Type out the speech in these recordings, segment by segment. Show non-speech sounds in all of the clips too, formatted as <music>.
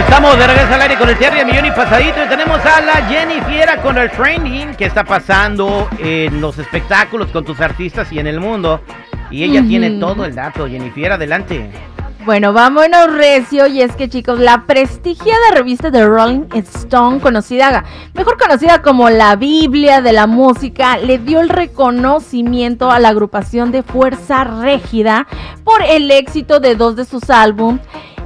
Estamos de regreso al aire con el Terry Millón y Pasadito y tenemos a la Jenny Fiera con el trending que está pasando en los espectáculos con tus artistas y en el mundo. Y ella tiene todo el dato. Jenny Fiera, adelante. Bueno, vámonos recio y es que chicos, la prestigiada revista de Rolling Stone, conocida, mejor conocida como la Biblia de la música, le dio el reconocimiento a la agrupación de Fuerza Régida por el éxito de dos de sus álbumes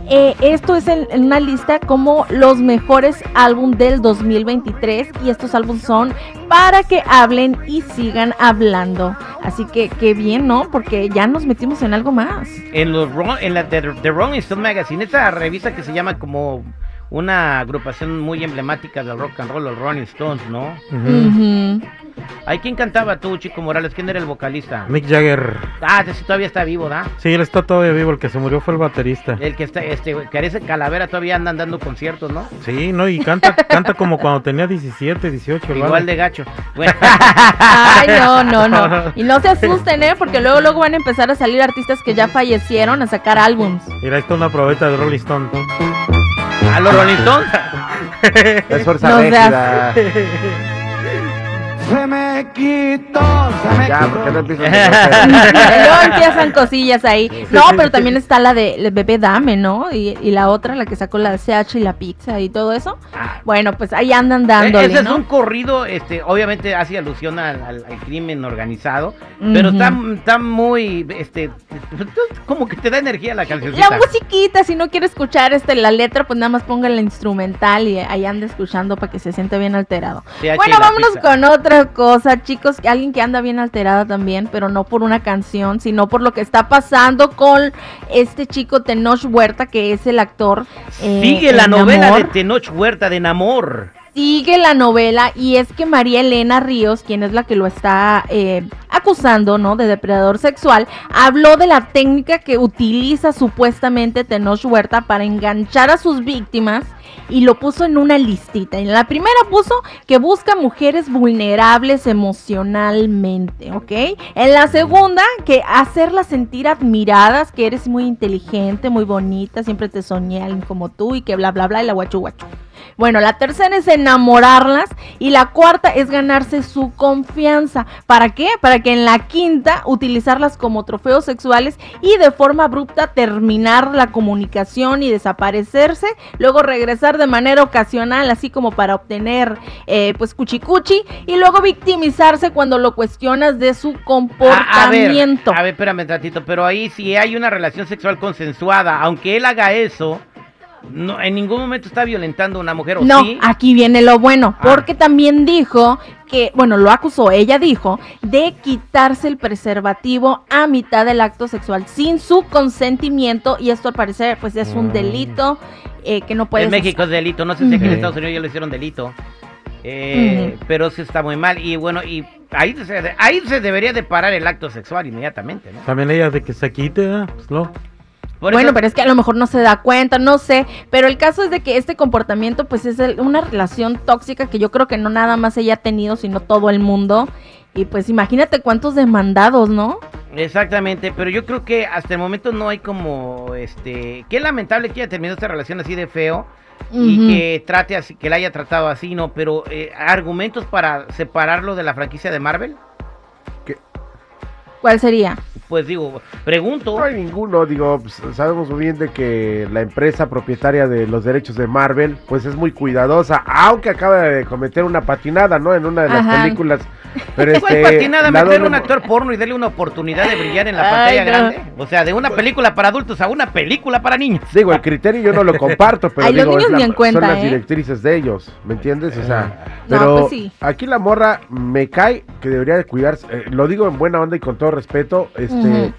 eh, esto es en, una lista como los mejores álbumes del 2023 y estos álbumes son para que hablen y sigan hablando. Así que qué bien, ¿no? Porque ya nos metimos en algo más. En, los, en la The Rolling Stone Magazine, esta revista que se llama como una agrupación muy emblemática del rock and roll, los Rolling Stones, ¿no? ¿Hay quién cantaba tú, Chico Morales? ¿Quién era el vocalista? Mick Jagger. Ah, ese todavía está vivo, ¿da? Sí, él está todavía vivo. El que se murió fue el baterista. El que está, este, que calavera todavía andan dando conciertos, ¿no? Sí, no, y canta, <laughs> canta como cuando tenía 17, 18. Igual de gacho. <laughs> Ay, no, no, no. Y no se asusten, ¿eh? Porque luego, luego van a empezar a salir artistas que ya fallecieron a sacar álbums. Mira, ahí está una probeta de Rolling Stone. ¿A los Rolling Stones? <laughs> es fuerza no se me quitó, se me ya, quitó. no <laughs> Luego empiezan cosillas ahí. No, pero también está la de Bebé Dame, ¿no? Y, y, la otra, la que sacó la CH y la pizza y todo eso. Ah. Bueno, pues ahí andan dándole, Ese es un corrido, este, obviamente hace alusión al, crimen organizado, pero está, está, muy, este, como que te da energía la canción. La musiquita, si no quiere escuchar este, la letra, pues nada más ponga la instrumental y ahí anda escuchando para que se siente bien alterado. bueno, vámonos con otra cosa, chicos, alguien que anda bien alterada también, pero no por una canción, sino por lo que está pasando con este chico Tenoch Huerta, que es el actor. Eh, Sigue la novela de Tenoch Huerta de Namor sigue la novela y es que María Elena Ríos, quien es la que lo está eh, acusando, ¿no? De depredador sexual, habló de la técnica que utiliza supuestamente Tenoch Huerta para enganchar a sus víctimas y lo puso en una listita. En la primera puso que busca mujeres vulnerables emocionalmente, ¿ok? En la segunda, que hacerlas sentir admiradas, que eres muy inteligente, muy bonita, siempre te soñé alguien como tú y que bla, bla, bla, y la guachu guachu. Bueno, la tercera es enamorarlas y la cuarta es ganarse su confianza. ¿Para qué? Para que en la quinta utilizarlas como trofeos sexuales y de forma abrupta terminar la comunicación y desaparecerse, luego regresar de manera ocasional, así como para obtener eh, pues cuchicuchi y luego victimizarse cuando lo cuestionas de su comportamiento. A, ver, espérame un pero ahí si hay una relación sexual consensuada, aunque él haga eso, no, en ningún momento está violentando a una mujer, ¿o No, aquí viene lo bueno, ah. porque también dijo que, bueno, lo acusó, ella dijo, de quitarse el preservativo a mitad del acto sexual sin su consentimiento y esto al parecer pues es un mm. delito eh, que no puede... En México es delito, no sé si aquí en Estados Unidos ya lo hicieron delito. Eh, pero sí está muy mal y bueno y ahí se, ahí se debería de parar el acto sexual inmediatamente ¿no? también ella de que se quite pues no bueno, pero es que a lo mejor no se da cuenta, no sé, pero el caso es de que este comportamiento pues es una relación tóxica que yo creo que no nada más ella ha tenido, sino todo el mundo. Y pues imagínate cuántos demandados, ¿no? Exactamente, pero yo creo que hasta el momento no hay como, este, qué lamentable que haya terminado esta relación así de feo y que trate así, que la haya tratado así, ¿no? Pero eh, argumentos para separarlo de la franquicia de Marvel. ¿Cuál sería? Pues digo, pregunto. No hay ninguno, digo, pues, sabemos muy bien de que la empresa propietaria de los derechos de Marvel, pues es muy cuidadosa, aunque acaba de cometer una patinada, ¿no? En una de las películas pero este, patinada meter un actor porno y darle una oportunidad de brillar en la pantalla grande? O sea, de una película para adultos a una película para niños. Digo, el criterio yo no lo comparto, pero digo, los niños la, cuenta, son las ¿eh? directrices de ellos, ¿me entiendes? O sea, pero pues aquí la morra me cae que debería de cuidarse, eh, lo digo en buena onda y con todo respeto, este,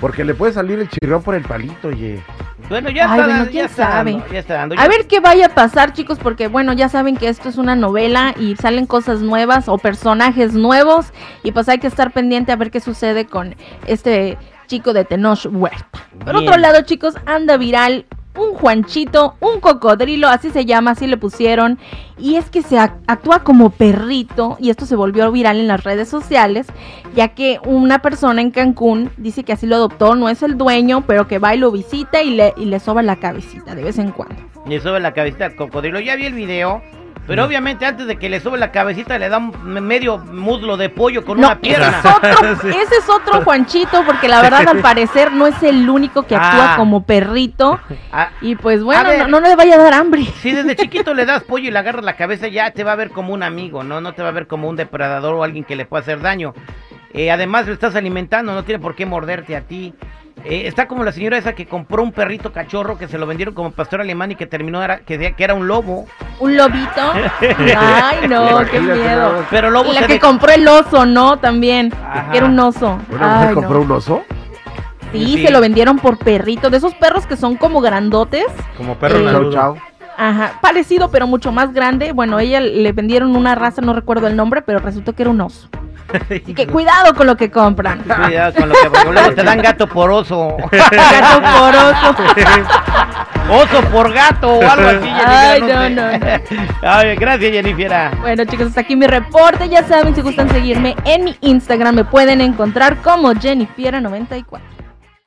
porque le puede salir el chirrón por el palito, oye. Bueno, ya Ay, está, bueno, dando, quién ya está sabe. dando, ya está dando. A ver qué vaya a pasar, chicos, porque bueno, ya saben que esto es una novela y salen cosas nuevas o personajes nuevos y pues hay que estar pendiente a ver qué sucede con este chico de Tenoch Huerta. Por Bien. otro lado, chicos, anda viral un Juanchito, un cocodrilo, así se llama, así le pusieron, y es que se ac- actúa como perrito y esto se volvió viral en las redes sociales, ya que una persona en Cancún dice que así lo adoptó, no es el dueño, pero que va y lo visita y le, y le soba la cabecita de vez en cuando. Le sube la cabecita al cocodrilo. Ya vi el video. Pero obviamente antes de que le sube la cabecita le da medio muslo de pollo con No, una pierna. Ese <laughs> es, otro, <laughs> Sí. ese es otro Juanchito, porque la verdad al parecer no es el único que actúa Ah. como perrito. Ah, Y pues bueno, ver. no, no le vaya a dar hambre. si desde <laughs> chiquito le das pollo y le agarras la cabeza, ya te va a ver como un amigo, ¿no? No te va a ver como un depredador o alguien que le pueda hacer daño. Eh, además, lo estás alimentando, no tiene por qué morderte a ti. Eh, está como la señora esa que compró un perrito cachorro que se lo vendieron como pastor alemán y que terminó era, que, que era un lobo. Un lobito. <laughs> Ay, no, qué miedo. Pero lobo Y la que de- compró el oso, ¿no? También. Ajá. Que era un oso. ¿Una mujer Ay, compró no. un oso? Sí, Sí. se lo vendieron por perrito. De esos perros que son como grandotes. Como perro Eh, Chau, chau. Ajá, parecido, pero mucho más grande. Bueno, ella le vendieron una raza, no recuerdo el nombre, pero resultó que era un oso. <laughs> Así que cuidado con lo que compran. Cuidado con lo que porque luego te dan gato por oso. <laughs> Gato por oso. Por gato o algo así. Jennifer, Ay, no, no, <laughs> Ay, gracias, Jennifer. Bueno, chicos, hasta aquí mi reporte. Ya saben, si gustan seguirme en mi Instagram, me pueden encontrar como Jennifiera94.